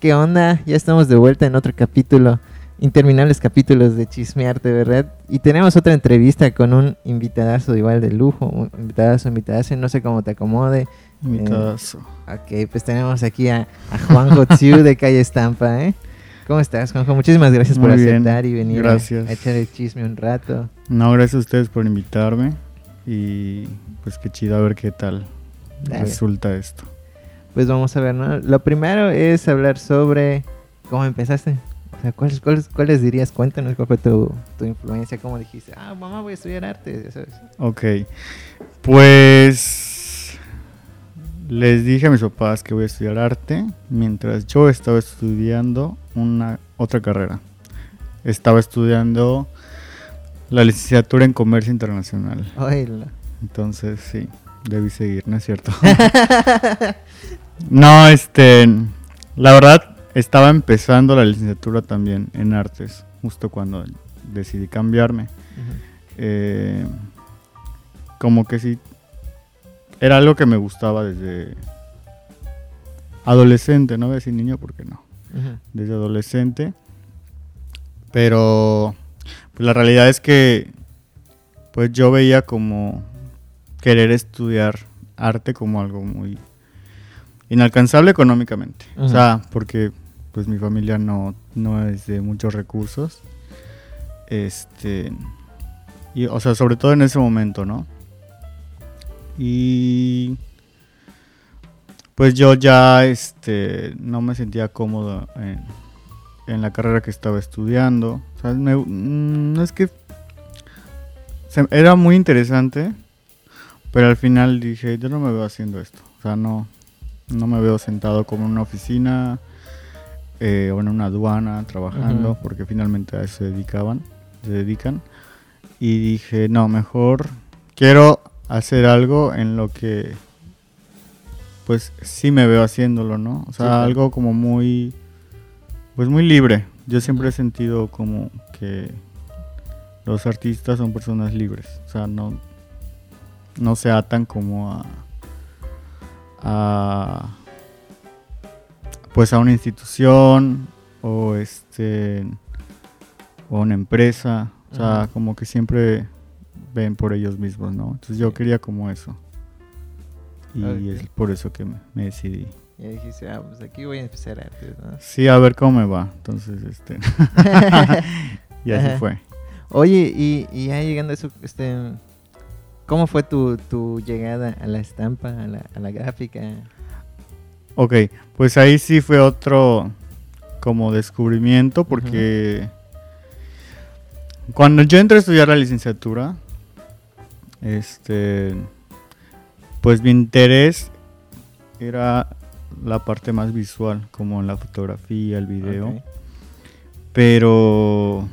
¿qué onda? Ya estamos de vuelta en otro capítulo, interminables capítulos de Chismearte, ¿verdad? Y tenemos otra entrevista con un invitadazo igual de lujo, un invitadazo, invitadazo, no sé cómo te acomode. Invitadazo. Eh, ok, pues tenemos aquí a, a Juanjo Tsiu de Calle Estampa, ¿eh? ¿Cómo estás, Juanjo? Muchísimas gracias por bien, aceptar y venir a- gracias. A, echar el chisme un rato. No, gracias a ustedes por invitarme. Y pues qué chido a ver qué tal Dale. resulta esto. Pues vamos a ver, ¿no? Lo primero es hablar sobre cómo empezaste. O sea, ¿cuáles, cuáles, cuáles dirías? Cuéntanos cuál fue tu, tu influencia, cómo dijiste, ah, mamá, voy a estudiar arte, ya sabes. Ok. Pues les dije a mis papás que voy a estudiar arte mientras yo estaba estudiando una otra carrera. Estaba estudiando la licenciatura en comercio internacional. Oílo. Entonces, sí, debí seguir, ¿no es cierto? no, este, la verdad, estaba empezando la licenciatura también en artes, justo cuando decidí cambiarme. Eh, como que sí, era algo que me gustaba desde adolescente, no voy a decir niño porque no, desde adolescente. Pero pues la realidad es que pues yo veía como querer estudiar arte como algo muy inalcanzable económicamente. O sea, porque pues mi familia no, no es de muchos recursos. Este y o sea, sobre todo en ese momento, ¿no? Y pues yo ya este no me sentía cómodo en, en la carrera que estaba estudiando. O sea, me- mm, no es que se- era muy interesante, pero al final dije, yo no me veo haciendo esto. O sea, no, no me veo sentado como en una oficina eh, o en una aduana trabajando, porque finalmente a eso se dedicaban, se dedican. Y dije, no, mejor quiero hacer algo en lo que pues sí me veo haciéndolo, ¿no? O sea, Sí, claro. algo como muy pues muy libre. Yo siempre he sentido como que los artistas son personas libres, o sea, no no se atan como a a pues a una institución o este o una empresa, o sea, como que siempre ven por ellos mismos, ¿no? Entonces yo quería como eso. Y es por eso que me, me decidí. Y dijiste, ah, pues aquí voy a empezar arte, ¿no? Sí, a ver cómo me va. Entonces, este y así Ajá. fue. Oye, y, y ya llegando a eso, este, ¿cómo fue tu, tu llegada a la estampa, a la, a la gráfica? Ok, pues ahí sí fue otro como descubrimiento porque cuando yo entré a estudiar la licenciatura, este, pues mi interés era la parte más visual, como la fotografía, el video, pero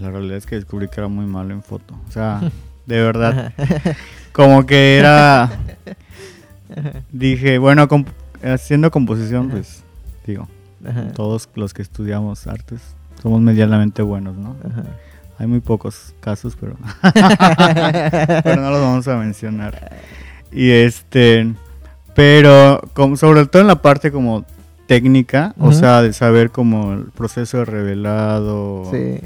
la realidad es que descubrí que era muy malo en foto, o sea, de verdad, Ajá. como que era, dije, bueno, comp- haciendo composición, Ajá. pues, digo, Ajá. todos los que estudiamos artes somos medianamente buenos, ¿no? Ajá. Hay muy pocos casos, pero, pero no los vamos a mencionar. Y este, pero como, sobre todo en la parte como técnica, o sea, de saber como el proceso de revelado, Sí.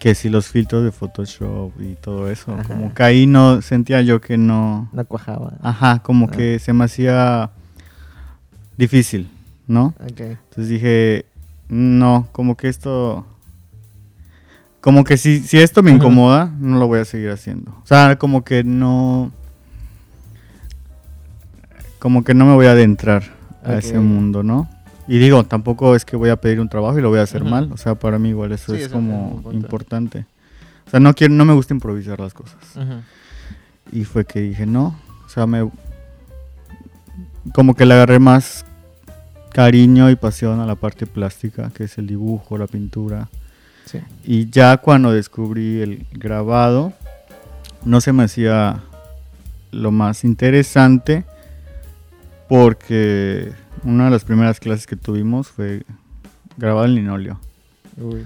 Que si los filtros de Photoshop y todo eso, Ajá. como que ahí no sentía yo que no, No cuajaba. ajá, como Ah. que se me hacía difícil, ¿no? Ok. Entonces dije, no, como que esto, como que si, si esto me incomoda, no lo voy a seguir haciendo. O sea, como que no, como que no me voy a adentrar a ese mundo, ¿no? Y digo, tampoco es que voy a pedir un trabajo y lo voy a hacer mal. O sea, para mí igual eso Sí, es eso como importante. importante. O sea, no quiero, no me gusta improvisar las cosas. Y fue que dije, no, o sea, me... Como que le agarré más cariño y pasión a la parte plástica, que es el dibujo, la pintura. Sí. Y ya cuando descubrí el grabado, no se me hacía lo más interesante porque una de las primeras clases que tuvimos fue grabado en linóleo. Uy.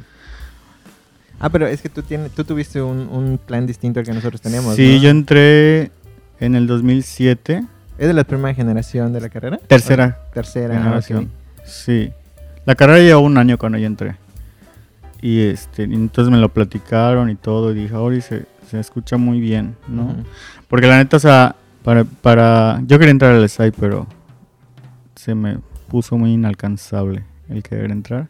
Ah, pero es que tú, tienes, tú tuviste un, un plan distinto al que nosotros tenemos. sí, ¿no? yo entré en el 2007, ¿Es de la primera generación de la carrera? tercera ¿O Tercera. ah, generación. Sí. La carrera lleva un año cuando yo entré. Y este, entonces me lo platicaron y todo. Y dije, Ori, se, se escucha muy bien, ¿no? Porque la neta, o sea, para, para. Yo quería entrar al SAI, pero se me puso muy inalcanzable el querer entrar.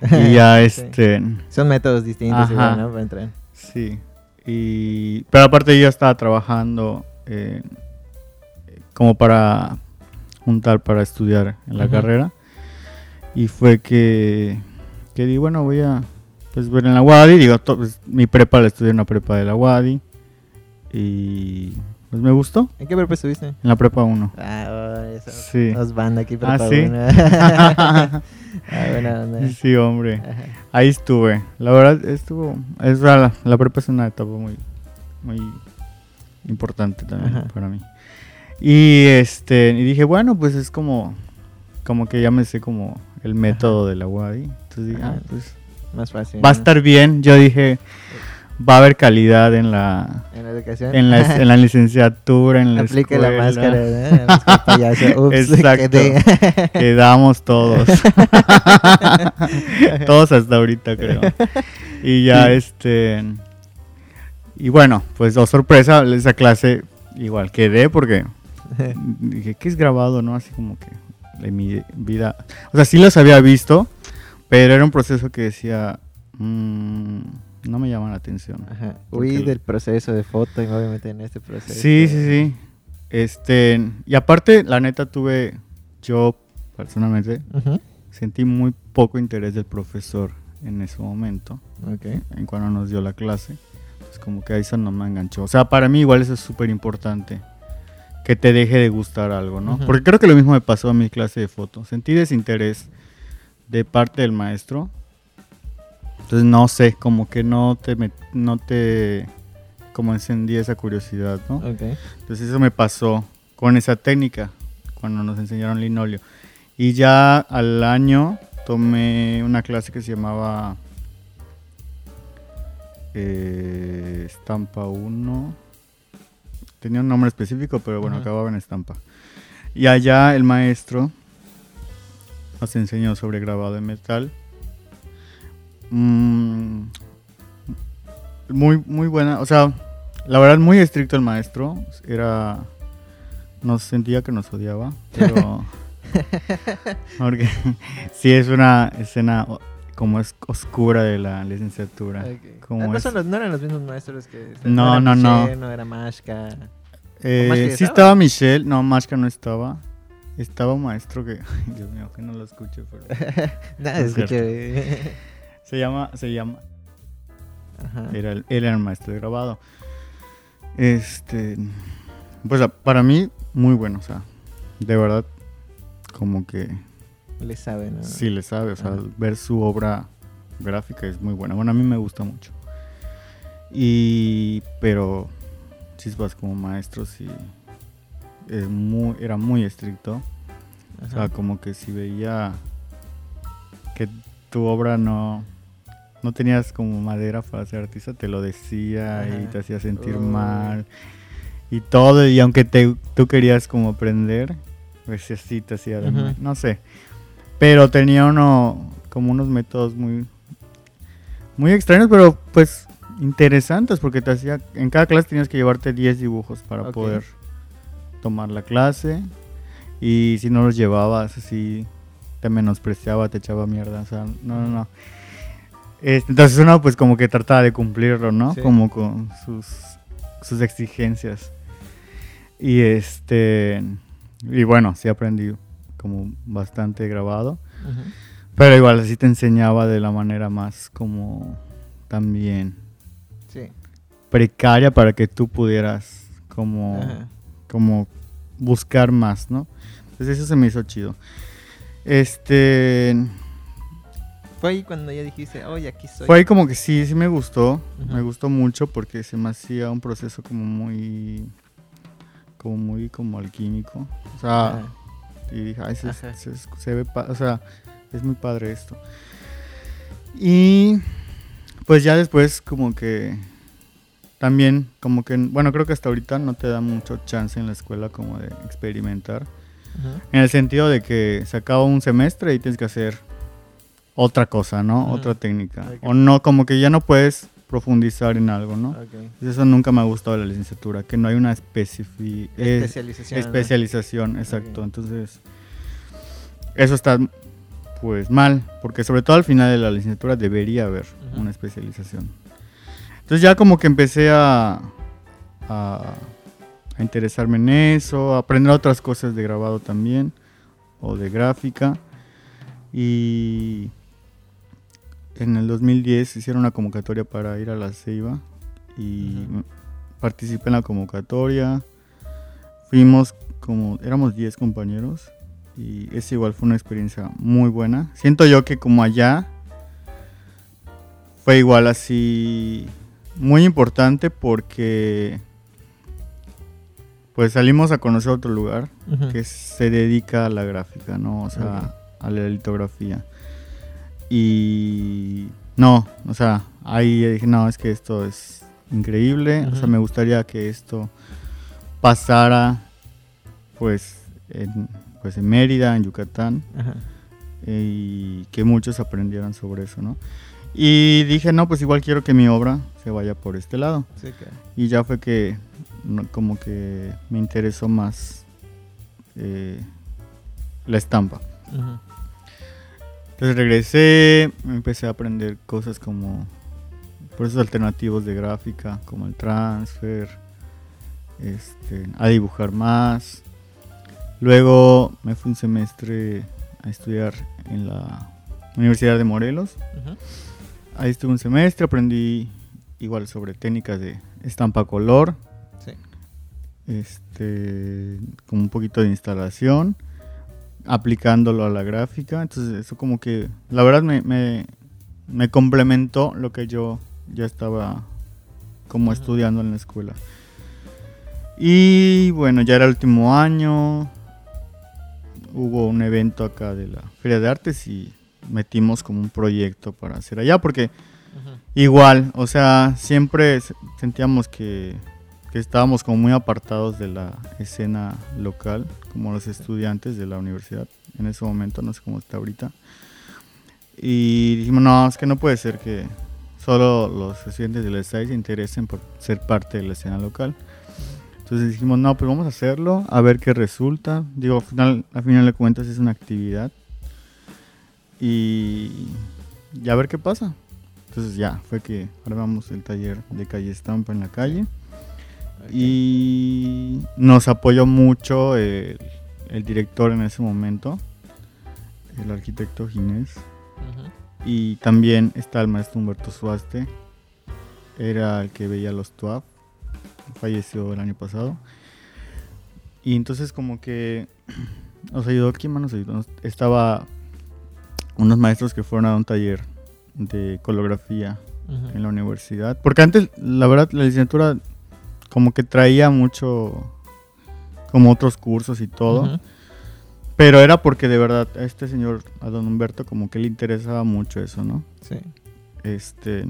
Y ya, Sí. este. Son métodos distintos igual, ¿no? Para entrar. Sí. Y, pero aparte, yo estaba trabajando eh, como para juntar para estudiar en la carrera. Y fue que, que di, bueno, voy a pues, ver en la UADI. Digo, to- pues, mi prepa la estudié en la prepa de la UADI. Y pues me gustó. ¿En qué prepa estuviste? En la prepa 1. Ah, oh, eso. Sí. Nos banda aquí Ah, prepa ¿sí? uno. ah, buena onda. sí, hombre. Ajá. Ahí estuve. La verdad, estuvo. Es, la, la prepa es una etapa muy, muy importante también Ajá. para mí. Y este, y dije, bueno, pues es como, como que ya me sé como el método de la UADI. Entonces dije, ah, pues Más fácil. va a estar bien. Yo dije, va a haber calidad en la, En la educación. en la, en la licenciatura, en la Aplique la escuela. máscara, ¿no? La máscara payaso. Ups, Exacto. Quedamos todos. todos hasta ahorita, creo. Y ya, este. Y bueno, pues, oh, sorpresa, esa clase igual quedé porque dije, ¿qué es grabado, no? Así como que en mi vida. O sea, sí los había visto, pero era un proceso que decía, "Mm, no me llama la atención. Ajá. Huí el- del proceso de foto y meter en este proceso. Sí, sí, sí. Este, y aparte, la neta, tuve, yo personalmente, Ujú. sentí muy poco interés del profesor en ese momento, Ok. en cuando nos dio la clase. Pues como que ahí eso no me enganchó. O sea, para mí igual eso es súper importante. Que te deje de gustar algo, ¿no? Ujú. Porque creo que lo mismo me pasó a mi clase de foto. Sentí desinterés de parte del maestro. Entonces no sé, como que no te, met- no te, como encendí esa curiosidad, ¿no? Ok. Entonces eso me pasó con esa técnica cuando nos enseñaron linoleo. Y ya al año tomé una clase que se llamaba eh, Estampa 1. Tenía un nombre específico, pero bueno, Ujú. acababa en estampa. Y allá el maestro nos enseñó sobre grabado de metal. Mm, muy, muy buena. O sea, la verdad, muy estricto el maestro. Era. Nos sentía que nos odiaba, pero. porque sí es una escena o- como es oscura de la licenciatura. Ok. Como Ah, no, es- los- no eran los mismos maestros que... No, era no, no. Michelle, No era Mashka. Eh, Mashka sí estaba? estaba Michelle, no, Mashka no estaba. Estaba un maestro que. Dios mío, que no lo escuche, pero. Nada, cierto. escuché. Se llama. Se llama. Ajá. Era el, él era el maestro de grabado. Este. Pues para mí, muy bueno, o sea. De verdad, como que Le sabe, ¿no? sí le sabe, o sea, Ajá. ver su obra gráfica es muy buena. Bueno, a mí me gusta mucho. Y. Pero. Chispas como maestro, sí. Es muy, era muy estricto. O sea, como que si veía que tu obra no, no tenías como madera para ser artista, te lo decía y te hacía sentir mal. Y todo, y aunque te, tú querías como aprender, pues así te hacía de mal, No sé. Pero tenía uno, como unos métodos muy, muy extraños, pero pues interesantes, porque te hacía, en cada clase tenías que llevarte 10 dibujos para poder tomar la clase. Y si no los llevabas, así te menospreciaba, te echaba mierda. O sea, no, no, no. Este, entonces uno pues como que trataba de cumplirlo, ¿no? Sí. Como con sus, sus exigencias. Y este... Y bueno, sí aprendí como bastante grabado. Pero igual así te enseñaba de la manera más como también Sí. precaria para que tú pudieras como como buscar más, ¿no? Entonces eso se me hizo chido. Este Fue ahí cuando ya dijiste, oye, aquí soy. fue ahí como que sí, sí me gustó, me gustó mucho porque se me hacía un proceso como muy como muy como alquímico, o sea, y dije, ay, se, Ajá. se- se ve, o sea, es muy padre esto. Y pues ya después como que también como que, bueno, creo que hasta ahorita no te da mucho chance en la escuela como de experimentar. En el sentido de que se acaba un semestre y tienes que hacer otra cosa, ¿no? Otra técnica. O no, como que ya no puedes profundizar en algo, ¿no? Ok. Eso nunca me ha gustado de la licenciatura, que no hay una especifi- Especialización. ¿no? especialización, exacto. Entonces, eso está pues mal, porque sobre todo al final de la licenciatura debería haber una especialización. Entonces ya como que empecé a, a, a interesarme en eso, a aprender otras cosas de grabado también, o de gráfica. Y en el 2010 hicieron una convocatoria para ir a la Ceiba y participé en la convocatoria. Fuimos como, éramos 10 compañeros y esa igual fue una experiencia muy buena. Siento yo que como allá fue igual así muy importante porque pues salimos a conocer otro lugar que se dedica a la gráfica, ¿no? O sea, a la litografía. Y no, o sea, ahí dije, no, es que esto es increíble, o sea, me gustaría que esto pasara pues en, pues en Mérida, en Yucatán, y que muchos aprendieran sobre eso, ¿no? Y dije, no, pues igual quiero que mi obra se vaya por este lado. Sí. Y ya fue que como que me interesó más eh, la estampa. Ujú. Entonces regresé, empecé a aprender cosas como procesos alternativos de gráfica, como el transfer, este, a dibujar más. Luego me fui un semestre a estudiar en la Universidad de Morelos. Ahí estuve un semestre, aprendí igual sobre técnicas de estampa color, Sí. este, como un poquito de instalación, aplicándolo a la gráfica. Entonces eso como que, la verdad me, me, me complementó lo que yo ya estaba como estudiando en la escuela. Y bueno, ya era el último año, hubo un evento acá de la Feria de Artes y metimos como un proyecto para hacer allá, porque. Igual, o sea, siempre se- sentíamos que, que estábamos como muy apartados de la escena local, como los estudiantes de la universidad en ese momento, no sé cómo está ahorita. Y dijimos, no, es que no puede ser que solo los estudiantes de la SAI se interesen por ser parte de la escena local. Entonces dijimos, no, pues vamos a hacerlo, a ver qué resulta. Digo, al final, al de cuentas es una actividad. Y, y a ver qué pasa. Entonces ya, fue que armamos el taller de calle estampa en la calle. Y nos apoyó mucho el, el director en ese momento, el arquitecto Ginés. Y también está el maestro Humberto Suaste, era el que veía los TUAP, falleció el año pasado. Y entonces como que nos ayudó, ¿quién más nos ayudó? Estaba unos maestros que fueron a un taller de colografía Ujú. en la universidad. Porque antes, la verdad, la licenciatura como que traía mucho, como otros cursos y todo. Pero era porque de verdad a este señor, a don Humberto, como que le interesaba mucho eso, ¿no? Sí. Este.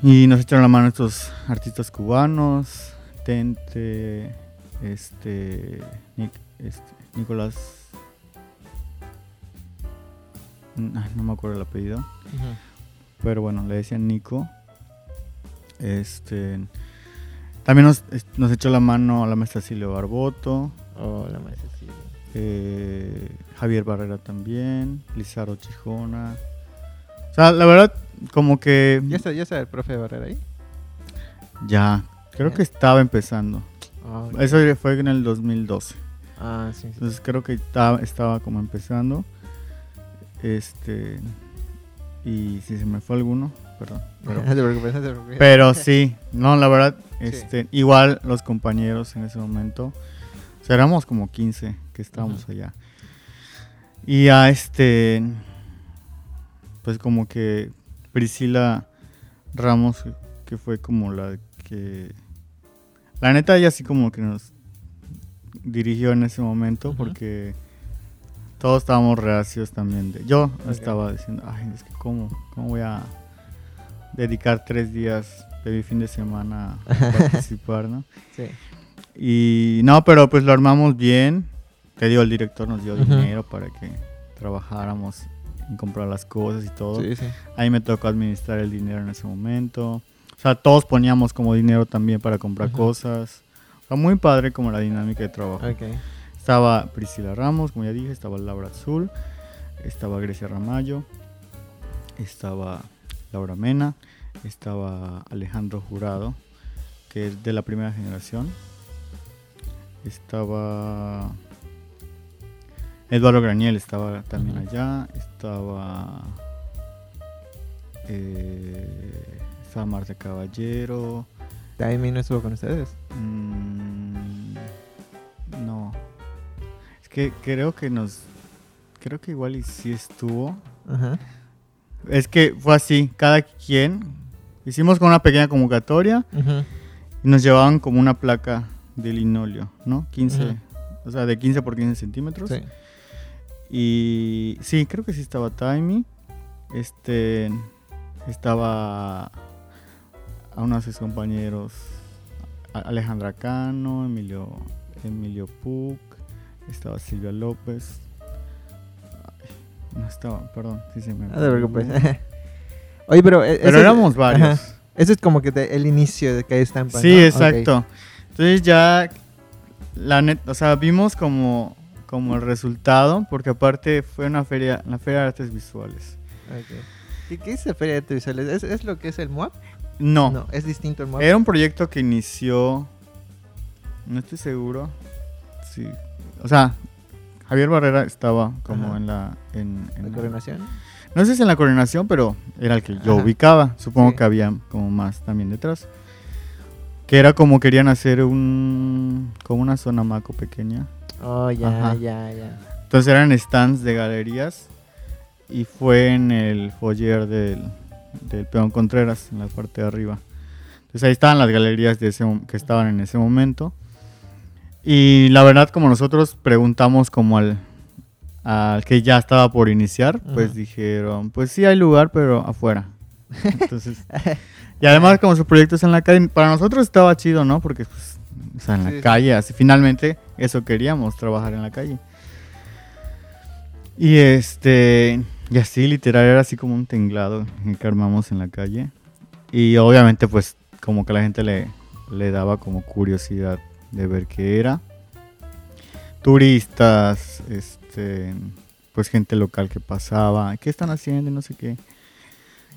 Y nos echaron la mano estos artistas cubanos. Tente. Este. Nic- este, Nicolás. mm, ay, no me acuerdo el apellido. Ujú. Pero bueno, le decían Nico. Este. También nos, nos echó la mano la maestra Silvia Barboto. Hola, maestra Silvia. eh, Javier Barrera también. Lizardo Chijona. O sea, la verdad, como que. ¿Ya está, ya está el profe Barrera ahí? Ya, creo que estaba empezando. Ok. Eso fue en el 2012. Ah, sí, sí. Entonces creo que estaba, estaba como empezando. Este. Y si se me fue alguno, perdón. Pero, no te preocupes, no te preocupes. pero sí, no, la verdad, Sí. este, igual los compañeros en ese momento. O sea, éramos como 15 que estábamos allá. Y a este. Pues como que Priscila Ramos, que fue como la que. La neta, ella sí como que nos dirigió en ese momento porque todos estábamos reacios también. De, yo estaba diciendo, ay, es que cómo, cómo voy a dedicar tres días de mi fin de semana a participar, ¿no? Sí. Y no, pero pues lo armamos bien. Te digo, el director nos dio dinero para que trabajáramos en comprar las cosas y todo. Sí, sí. Ahí me tocó administrar el dinero en ese momento. O sea, todos poníamos como dinero también para comprar cosas. O sea, muy padre como la dinámica de trabajo. Ok. Estaba Priscila Ramos, como ya dije, estaba Laura Azul, estaba Grecia Ramallo, estaba Laura Mena, estaba Alejandro Jurado, que es de la primera generación. Estaba Eduardo Graniel, estaba también allá. Estaba. eh, estaba Marta Caballero. Taimi no estuvo con ustedes. Mm, no. Es que creo que nos. Creo que igual y sí estuvo. Ajá. Es que fue así, cada quien. Hicimos con una pequeña convocatoria y nos llevaban como una placa de linoleo, ¿no? 15, Ujú. o sea, de 15 por 15 centímetros. Sí. Y sí, creo que sí estaba Taimi. Este. Estaba. A unos de sus compañeros. Alejandra Cano, Emilio. Emilio Puc. Estaba Silvia López. No estaba, perdón. Sí, se me No te preocupes. Oye, pero. eh, Pero éramos varios. Ajá. Ese es como que te- el inicio de que estampa. Sí, ¿no? exacto. Entonces ya. La o sea, vimos como. Como el resultado, porque aparte fue una feria, la feria de artes visuales. Ok, ok. ¿Qué, qué es la Feria de Artes Visuales? ¿Es, es lo que es el MUAP? No, es distinto al MUAP. Era un proyecto que inició. No estoy seguro. Sí. O sea, Javier Barrera estaba como Ajá. en la. En, en ¿La la- coronación? no sé si en la coordinación, pero era el que yo Ajá. ubicaba. Supongo Sí. que había como más también detrás. Que era como querían hacer un. Como una zona maco pequeña. Oh, ya, Ajá. ya, ya. Entonces eran stands de galerías. Y fue en el foyer del, del Peón Contreras, en la parte de arriba. Entonces ahí estaban las galerías de ese, mom- que estaban en ese momento. Y la verdad, como nosotros preguntamos como al, al que ya estaba por iniciar, pues dijeron, pues sí hay lugar, pero afuera. Entonces, y además como su proyecto es en la calle, para nosotros estaba chido, ¿no? Porque pues, o sea, en la sí. calle, así finalmente eso queríamos, trabajar en la calle. Y este, y así literal era así como un tinglado que armamos en la calle. Y obviamente pues como que la gente le, le daba como curiosidad de ver qué era. Turistas, este, pues gente local que pasaba, ¿qué están haciendo? Y No sé qué.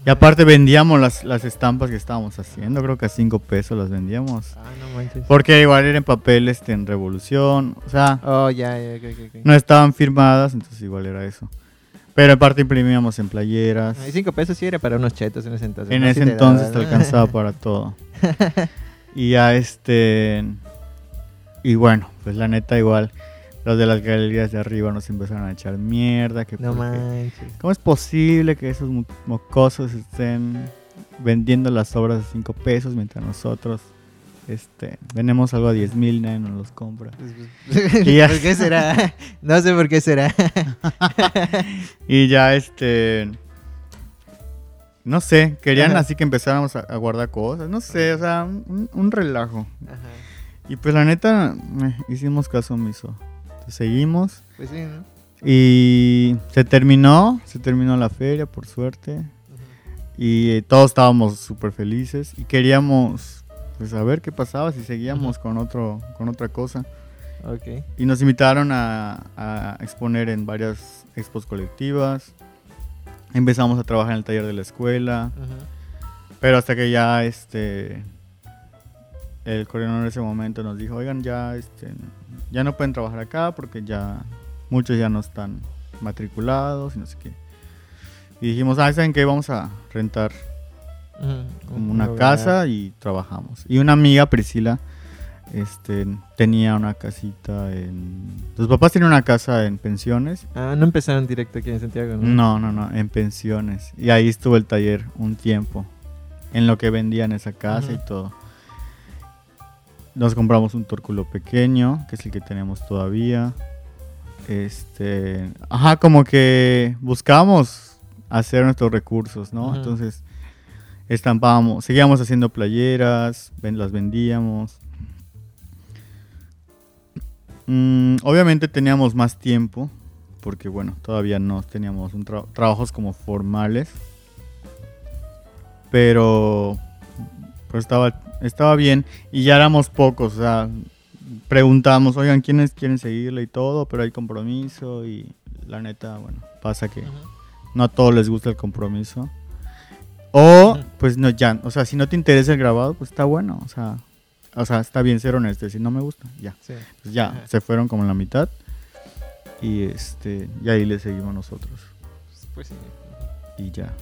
Y aparte vendíamos las, las estampas que estábamos haciendo, creo que a cinco pesos las vendíamos. Ah, no manches. Porque igual era en papel este, en revolución, o sea, Oh, ya, ya, ok, ok, ok. no estaban firmadas, entonces igual era eso. Pero aparte imprimíamos en playeras. Y cinco pesos sí era para unos chetos en ese entonces. En ¿no? ese Sí te entonces te alcanzaba para todo. Y ya este. Y bueno, pues la neta, igual. Los de las galerías de arriba nos empezaron a echar mierda. Que No porque- manches. ¿Cómo es posible que esos mo- mocosos estén vendiendo las obras a 5 pesos mientras nosotros este, vendemos algo a 10 mil, nadie nos los compra? Y ya. ¿Por qué será? No sé por qué será. Y ya este. No sé, querían Ajá. así que empezáramos a, a guardar cosas, no sé, o sea, un, un relajo. Ajá. Y pues la neta, eh, hicimos caso omiso. Entonces, seguimos Pues sí, ¿no? y se terminó, se terminó la feria por suerte. Y eh, todos estábamos súper felices y queríamos pues saber qué pasaba si seguíamos con otro con otra cosa. Ok. Y nos invitaron a, a exponer en varias expos colectivas. Empezamos a trabajar en el taller de la escuela. Ajá. Pero hasta que ya este el coordinador en ese momento nos dijo, oigan, ya este ya no pueden trabajar acá porque ya muchos ya no están matriculados y no sé qué. Y dijimos, ah, ¿saben qué? Vamos a rentar como Un una lugar. casa y trabajamos. Y una amiga, Priscila, este, tenía una casita en... Sus papás tienen una casa en pensiones. Ah, no empezaron directo aquí en Santiago, ¿no? No, no, no, en pensiones. Y ahí estuvo el taller un tiempo. En lo que vendían esa casa y todo. Nos compramos un tórculo pequeño, que es el que tenemos todavía. Este, ajá, como que buscamos hacer nuestros recursos, ¿no? Entonces, estampábamos, seguíamos haciendo playeras, ven- las vendíamos. Mm, obviamente teníamos más tiempo porque bueno, todavía no teníamos un tra- trabajos como formales. Pero pues estaba, estaba bien y ya éramos pocos, o sea, preguntamos, oigan, ¿quiénes quieren seguirle y todo? Pero hay compromiso y la neta, bueno, pasa que no a todos les gusta el compromiso. O, pues no, ya, o sea, si no te interesa el grabado, pues está bueno, o sea, o sea, está bien ser honesto, si no me gusta, ya. Sí. Pues ya, Ajá. se fueron como en la mitad y este, y ahí le seguimos nosotros Pues sí. y ya.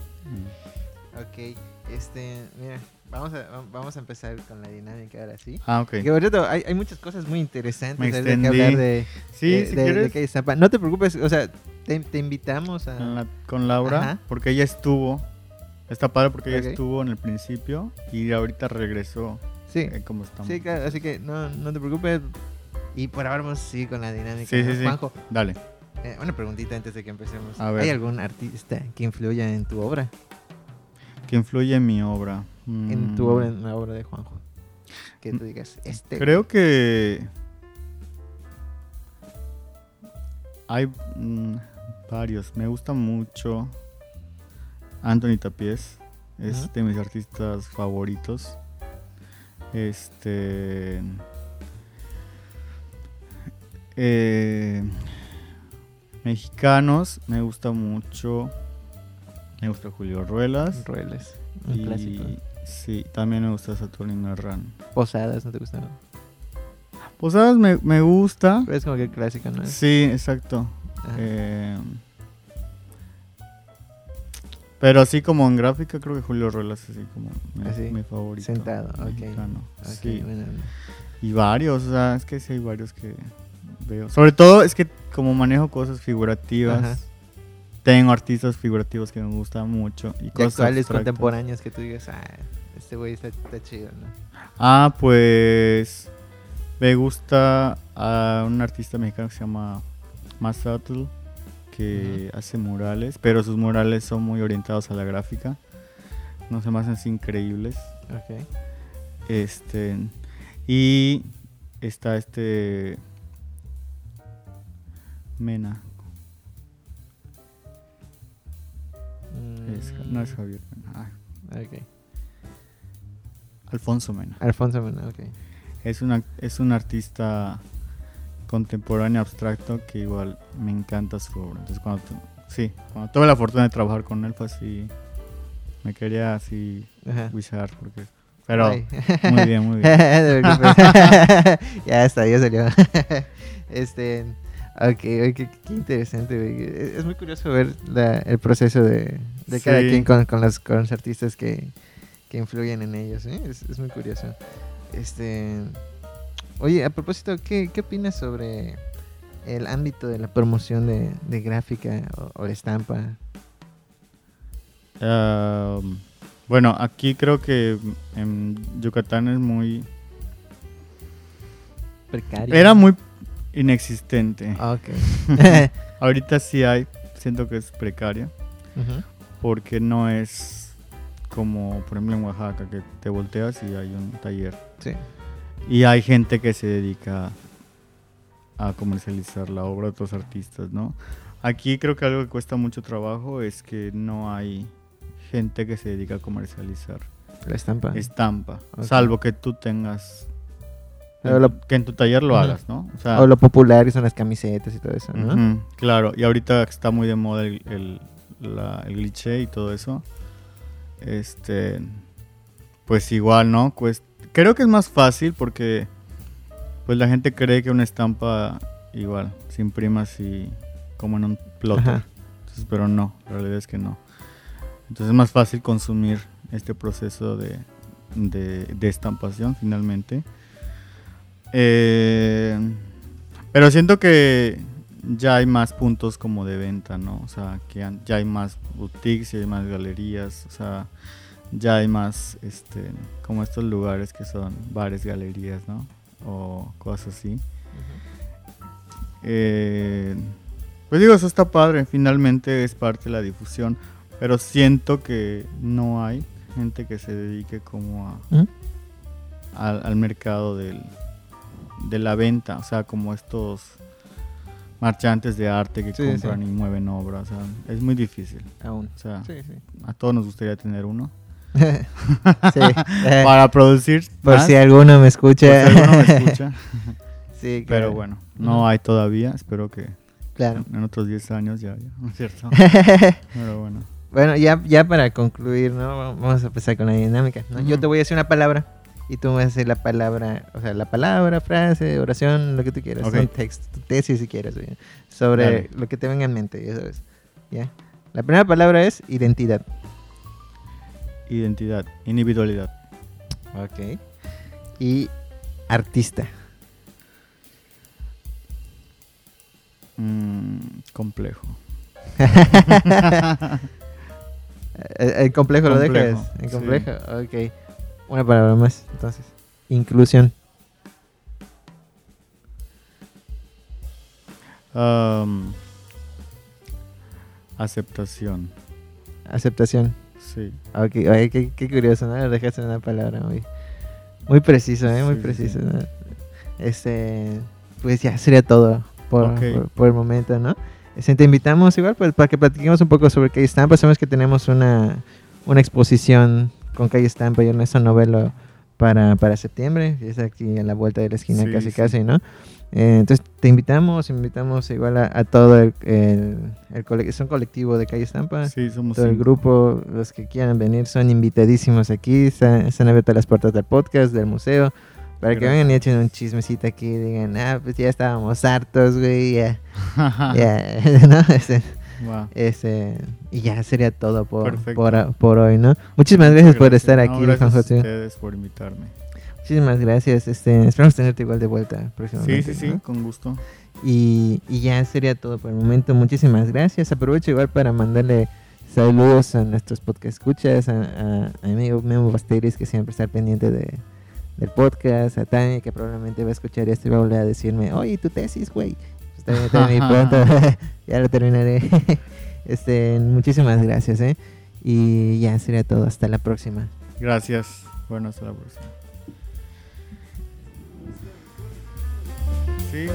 Ok, este, mira, vamos a, va- vamos a empezar con la dinámica ahora sí. Ah, ok. Que por cierto, hay, hay muchas cosas muy interesantes de que hablar de, Sí, de, si de- de. No te preocupes, o sea, te, te invitamos a... con, la- con Laura, Ajá. porque ella estuvo, está padre porque ella estuvo en el principio y ahorita regresó Sí, eh, como estamos. sí, claro, así que no, no te preocupes. Y por ahora vamos seguir con la dinámica. Sí, ¿no? sí, sí. Juanjo, Dale. eh, una preguntita antes de que empecemos. A ver. ¿Hay algún artista que influya en tu obra? ¿Qué influye en mi obra? En tu Mm, obra, en la obra de Juanjo. Que tú digas, este... Creo que hay mm, varios. Me gusta mucho Anthony Tapies. Es de mis artistas favoritos. Este. eh, mexicanos, me gusta mucho. Me gusta Julio Ruelas. Rueles, un Y clásico. Sí, también me gusta Saturnino Herrán. Posadas, ¿no te gustan? Posadas me, me gusta. Pero es como que clásico, ¿no? Sí, exacto. Eh, pero así como en gráfica, creo que Julio Ruelas es así como mi, Así, mi favorito. sentado, mexicano. Ok, Sí. bueno, Y varios, o sea, es que sí hay varios que veo. Sobre todo es que como manejo cosas figurativas, Ajá. Tengo artistas figurativos que me gustan mucho. Y cosas actuales, contemporáneos que tú digas, ah, este güey está, está chido, ¿no? Ah, pues me gusta a un artista mexicano que se llama Masatul, que hace murales, pero sus murales son muy orientados a la gráfica. No se me hacen así increíbles. Ok. Este y está este Mena. Es- no es Javier Mena. ah, Ok. Alfonso Mena. Alfonso Mena, ok. Es, una, es un artista contemporáneo abstracto que igual me encanta su obra. Entonces cuando, sí, cuando tuve la fortuna de trabajar con él, pues sí, me quería así wishar porque... Pero Ay. muy bien, muy bien. Ya está, ya salió. este, ok, ok, qué, qué interesante. Es, muy curioso ver la- el proceso de, de cada quien con, con, los, con los artistas que, que influyen en ellos, ¿eh? Es, es muy curioso. Este, oye, a propósito, ¿qué, qué opinas sobre el ámbito de la promoción de, de gráfica o, o de estampa? Ah, bueno, aquí creo que en Yucatán es muy... Precario. Era muy inexistente. Ah, Ok. Ahorita sí hay, siento que es precario. Ujú. porque no es como por ejemplo en Oaxaca que te volteas y hay un taller Sí. y hay gente que se dedica a comercializar la obra de otros artistas, ¿no? Aquí creo que algo que cuesta mucho trabajo es que no hay gente que se dedica a comercializar La estampa. estampa, salvo que tú tengas Lo- que en tu taller lo hagas, ¿no? O sea, O lo popular que son las camisetas y todo eso, ¿no? Claro, y ahorita está muy de moda el, el, la- el cliché y todo eso. Este, pues igual, ¿no? Pues creo que es más fácil porque pues la gente cree que una estampa igual se imprime así como en un plotter. Entonces, pero no, la realidad es que no. Entonces es más fácil consumir este proceso de, de, de estampación finalmente. Eh, pero siento que ya hay más puntos como de venta, ¿no? O sea, que ya hay más boutiques, y hay más galerías, o sea, ya hay más, este, como estos lugares que son bares, galerías, ¿no? O cosas así. Eh, pues digo, eso está padre, finalmente es parte de la difusión, pero siento que no hay gente que se dedique como a, al, al mercado del, de la venta, o sea, como estos marchantes de arte que Sí, compran sí. y mueven obras. o sea, es muy difícil. Aún. O sea, Sí, a todos nos gustaría tener uno. eh, Para producir por más, si alguno me por escucha. si alguno me escucha. sí, Pero bueno, no hay todavía. Espero que Claro. en otros 10 años ya haya, ¿no es cierto? Pero bueno. Bueno, ya, ya para concluir, ¿no? Vamos a empezar con la dinámica. ¿no? Yo te voy a decir una palabra y tú me vas a decir la palabra, o sea, la palabra, frase, oración, lo que tú quieras, un texto, tu tesis si quieres, sobre Dale. lo que te venga en mente, ya sabes. ¿Ya? La primera palabra es identidad. Identidad, individualidad. Ok. Y artista. Mm, complejo. El, el complejo, lo Complejo, dejas. El sí. complejo, ok. Una palabra más, entonces. Inclusión. Am, aceptación. Aceptación. Sí. Ok, oye, qué, qué curioso, ¿no? Lo dejaste una palabra muy, muy preciso, ¿eh? Muy Sí, preciso, sí. ¿no? Este, pues ya sería todo por, Ok. por, por el momento, ¿no? Este, te invitamos igual pues, para que platiquemos un poco sobre Calle Estampa. Sabemos que tenemos una, una exposición con Calle Estampa y Ernesto Novelo para, para septiembre, es aquí a la vuelta de la esquina Sí, casi sí. casi, ¿no? Eh, entonces te invitamos, invitamos igual a, a todo el, el, el cole- es un colectivo de Calle Estampa Sí, somos todo el cinco. grupo, los que quieran venir, son invitadísimos aquí. Están, están abiertas las puertas del podcast, del museo. Para que vengan y echen un chismecito aquí y digan, ah, pues ya estábamos hartos, güey, ya, ya, ¿no? Va. este, y ya sería todo por, por, por hoy, ¿no? Muchísimas Muchas gracias, por estar No, aquí, gracias Juan a José. ustedes por invitarme. Muchísimas gracias. Este, esperamos tenerte igual de vuelta Sí, próximamente. sí, sí, ¿no? con gusto. Y, y ya sería todo por el momento. Muchísimas gracias. Aprovecho igual para mandarle saludos a nuestros podcast escuchas, a, a, a mi amigo Memo Basteris, que siempre está pendiente de, del podcast, a Tania, que probablemente va a escuchar esto y va a volver a decirme, oye, tu tesis, güey. Está bien, está bien, y pronto ya lo terminaré. este, muchísimas gracias, ¿eh? Y ya sería todo. Hasta la próxima. Gracias. Bueno, hasta la próxima. Sí.